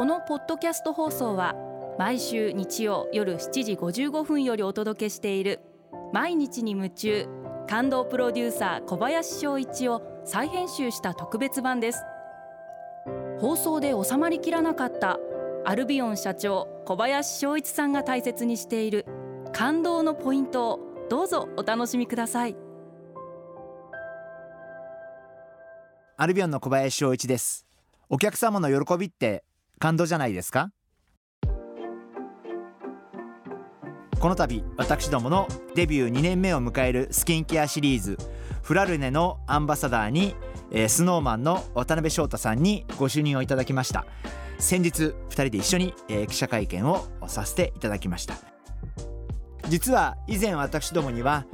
このポッドキャスト放送は毎週日曜夜7時55分よりお届けしている毎日に夢中感動プロデューサー小林翔一を再編集した特別版です。放送で収まりきらなかったアルビオン社長小林翔一さんが大切にしている感動のポイントをどうぞお楽しみください。アルビオンの小林翔一です。お客様の喜びって感動じゃないですか？この度私どものデビュー2年目を迎えるスキンケアシリーズフラルネのアンバサダーに、えー、スノーマンの渡辺翔太さんにご就任をいただきました。先日2人で一緒に、えー、記者会見をさせていただきました。実は以前私どもには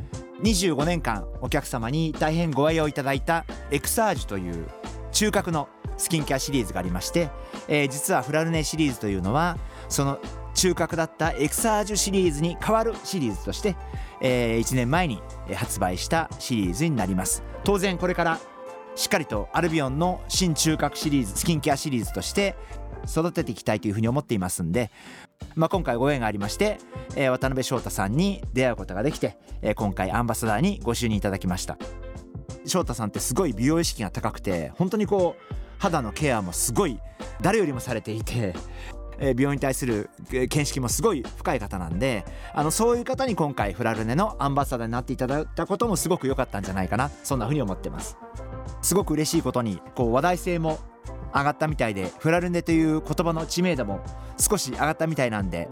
25年間お客様に大変ご愛用いただいたエクサージュという中核のスキンケアシリーズがありまして、えー、実はフラルネシリーズというのはその中核だったエクサージュシリーズに代わるシリーズとして、えー、1年前に発売したシリーズになります。当然これからしっかりとアルビオンの新中核シリーズスキンケアシリーズとして育てていきたいというふうに思っていますんで、まあ、今回ご縁がありまして、えー、渡辺翔太さんに出会うことができて、えー、今回アンバサダーにご就任いただきました。翔太さんってすごい美容意識が高くて本当にこう肌のケアもすごい誰よりもされていてえ美容に対する見識もすごい深い方なんであのそういう方に今回フラルネのアンバサダーになっていただいたこともすごく良かったんじゃないかなそんな風に思ってます。すごく嬉しいことにこう話題性も上がったみたいでフラルネという言葉の知名度も少し上がったみたいなんで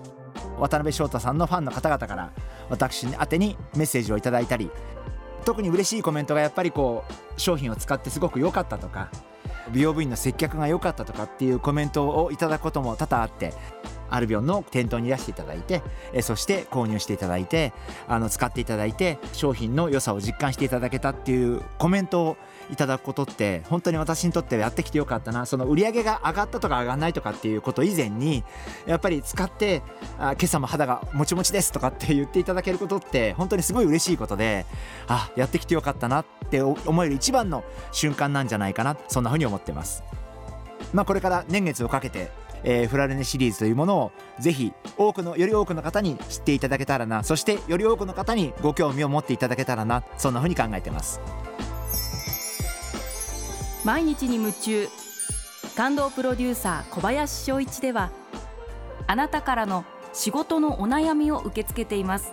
渡辺翔太さんのファンの方々から私宛てにメッセージをいただいたり特に嬉しいコメントがやっぱりこう商品を使ってすごく良かったとか美容部員の接客が良かったとかっていうコメントをいただくことも多々あってアルビオンの店頭に出していただいてえそして購入していただいてあの使っていただいて商品の良さを実感していただけたっていうコメントをいただくことって本当に私にとってはやってきてよかったな。その売り上げが上がったとか上がらないとかっていうこと以前にやっぱり使ってあ今朝も肌がもちもちですとかって言っていただけることって本当にすごい嬉しいことであやってきてよかったなって思える一番の瞬間なんじゃないかなそんなふうに思ってます。まあ、これから年月をかけてえー、フラレネシリーズというものをぜひ多くのより多くの方に知っていただけたらなそしてより多くの方にご興味を持っていただけたらなそんなふうに考えてます毎日に夢中感動プロデューサー小林翔一ではあなたからの仕事のお悩みを受け付けています